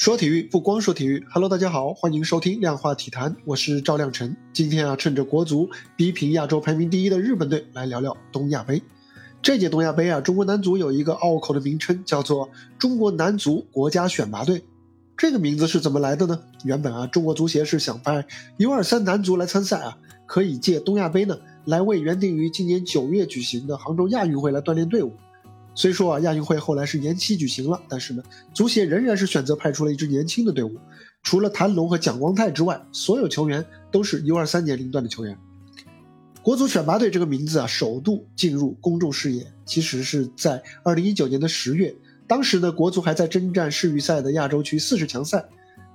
说体育不光说体育，Hello，大家好，欢迎收听量化体坛，我是赵亮晨。今天啊，趁着国足逼平亚洲排名第一的日本队，来聊聊东亚杯。这届东亚杯啊，中国男足有一个拗口的名称，叫做中国男足国家选拔队。这个名字是怎么来的呢？原本啊，中国足协是想派 U23 男足来参赛啊，可以借东亚杯呢，来为原定于今年九月举行的杭州亚运会来锻炼队伍。虽说啊，亚运会后来是延期举行了，但是呢，足协仍然是选择派出了一支年轻的队伍，除了谭龙和蒋光太之外，所有球员都是 U23 年龄段的球员。国足选拔队这个名字啊，首度进入公众视野，其实是在2019年的十月，当时呢，国足还在征战世预赛的亚洲区四十强赛，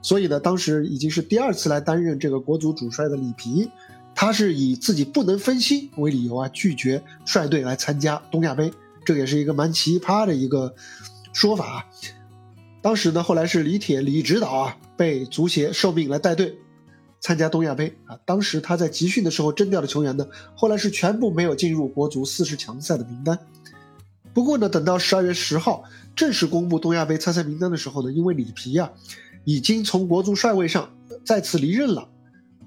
所以呢，当时已经是第二次来担任这个国足主帅的里皮，他是以自己不能分心为理由啊，拒绝率队来参加东亚杯。这也是一个蛮奇葩的一个说法。当时呢，后来是李铁李指导啊，被足协受命来带队参加东亚杯啊。当时他在集训的时候征调的球员呢，后来是全部没有进入国足四十强赛的名单。不过呢，等到十二月十号正式公布东亚杯参赛名单的时候呢，因为里皮啊已经从国足帅位上再次离任了，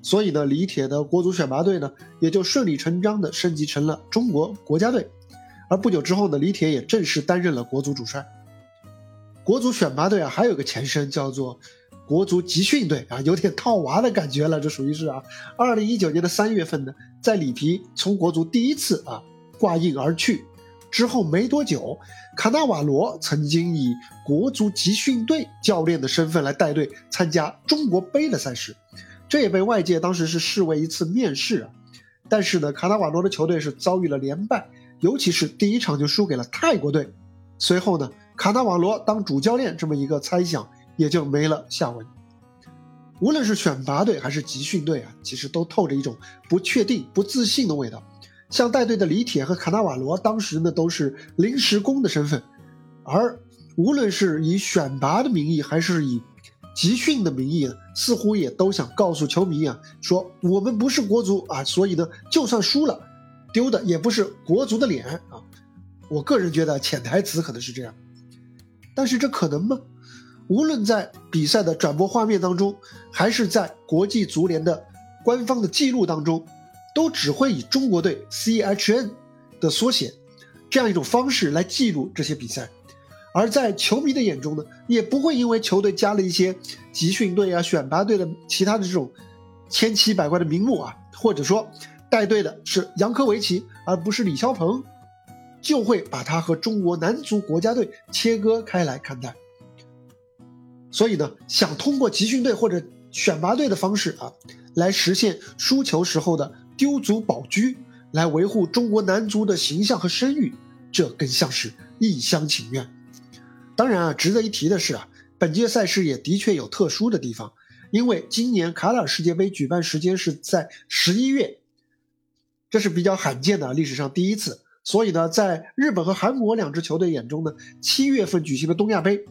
所以呢，李铁的国足选拔队呢也就顺理成章的升级成了中国国家队。而不久之后呢，李铁也正式担任了国足主帅。国足选拔队啊，还有个前身叫做国足集训队啊，有点套娃的感觉了。这属于是啊，二零一九年的三月份呢，在里皮从国足第一次啊挂印而去之后没多久，卡纳瓦罗曾经以国足集训队教练的身份来带队参加中国杯的赛事，这也被外界当时是视为一次面试啊。但是呢，卡纳瓦罗的球队是遭遇了连败。尤其是第一场就输给了泰国队，随后呢，卡纳瓦罗当主教练这么一个猜想也就没了下文。无论是选拔队还是集训队啊，其实都透着一种不确定、不自信的味道。像带队的李铁和卡纳瓦罗当时呢都是临时工的身份，而无论是以选拔的名义还是以集训的名义，似乎也都想告诉球迷啊，说我们不是国足啊，所以呢，就算输了。丢的也不是国足的脸啊！我个人觉得潜台词可能是这样，但是这可能吗？无论在比赛的转播画面当中，还是在国际足联的官方的记录当中，都只会以中国队 CHN 的缩写这样一种方式来记录这些比赛，而在球迷的眼中呢，也不会因为球队加了一些集训队啊、选拔队的其他的这种千奇百怪的名目啊，或者说。带队的是杨科维奇，而不是李霄鹏，就会把他和中国男足国家队切割开来看待。所以呢，想通过集训队或者选拔队的方式啊，来实现输球时候的丢足保车，来维护中国男足的形象和声誉，这更像是一厢情愿。当然啊，值得一提的是啊，本届赛事也的确有特殊的地方，因为今年卡塔尔世界杯举办时间是在十一月。这是比较罕见的，历史上第一次。所以呢，在日本和韩国两支球队眼中呢，七月份举行的东亚杯，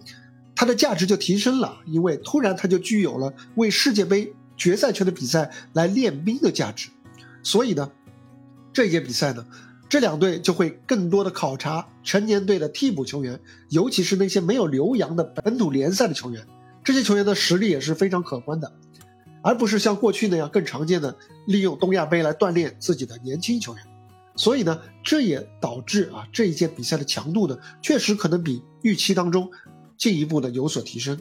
它的价值就提升了，因为突然它就具有了为世界杯决赛圈的比赛来练兵的价值。所以呢，这一届比赛呢，这两队就会更多的考察成年队的替补球员，尤其是那些没有留洋的本土联赛的球员，这些球员的实力也是非常可观的。而不是像过去那样更常见的利用东亚杯来锻炼自己的年轻球员，所以呢，这也导致啊这一届比赛的强度呢，确实可能比预期当中进一步的有所提升。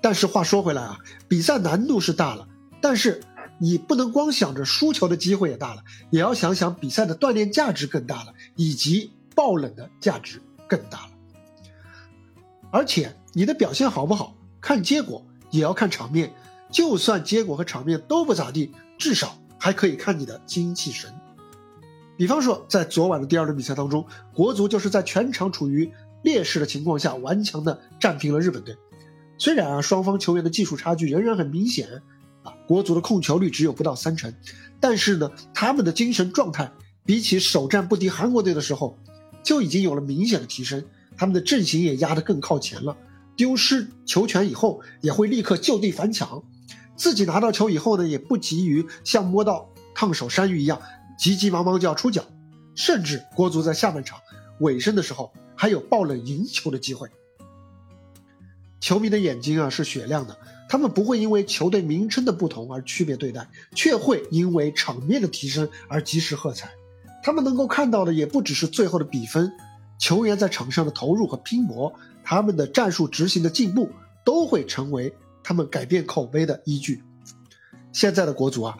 但是话说回来啊，比赛难度是大了，但是你不能光想着输球的机会也大了，也要想想比赛的锻炼价值更大了，以及爆冷的价值更大了。而且你的表现好不好，看结果也要看场面。就算结果和场面都不咋地，至少还可以看你的精气神。比方说，在昨晚的第二轮比赛当中，国足就是在全场处于劣势的情况下，顽强的战平了日本队。虽然啊，双方球员的技术差距仍然很明显，啊，国足的控球率只有不到三成，但是呢，他们的精神状态比起首战不敌韩国队的时候，就已经有了明显的提升，他们的阵型也压得更靠前了，丢失球权以后也会立刻就地反抢。自己拿到球以后呢，也不急于像摸到烫手山芋一样急急忙忙就要出脚，甚至国足在下半场尾声的时候还有爆冷赢球的机会。球迷的眼睛啊是雪亮的，他们不会因为球队名称的不同而区别对待，却会因为场面的提升而及时喝彩。他们能够看到的也不只是最后的比分，球员在场上的投入和拼搏，他们的战术执行的进步，都会成为他们改变口碑的依据。现在的国足啊，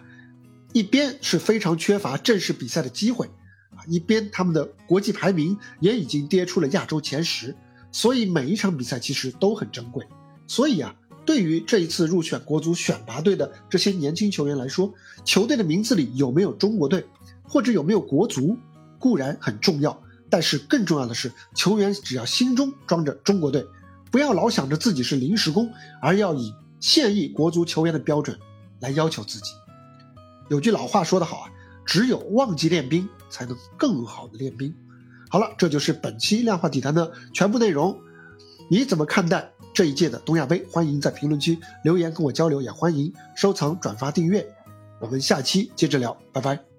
一边是非常缺乏正式比赛的机会。啊一边他们的国际排名也已经跌出了亚洲前十，所以每一场比赛其实都很珍贵。所以啊，对于这一次入选国足选拔队的这些年轻球员来说，球队的名字里有没有中国队，或者有没有国足，固然很重要，但是更重要的是，球员只要心中装着中国队，不要老想着自己是临时工，而要以现役国足球员的标准来要求自己。有句老话说得好啊。只有忘记练兵，才能更好的练兵。好了，这就是本期量化体坛的全部内容。你怎么看待这一届的东亚杯？欢迎在评论区留言跟我交流，也欢迎收藏、转发、订阅。我们下期接着聊，拜拜。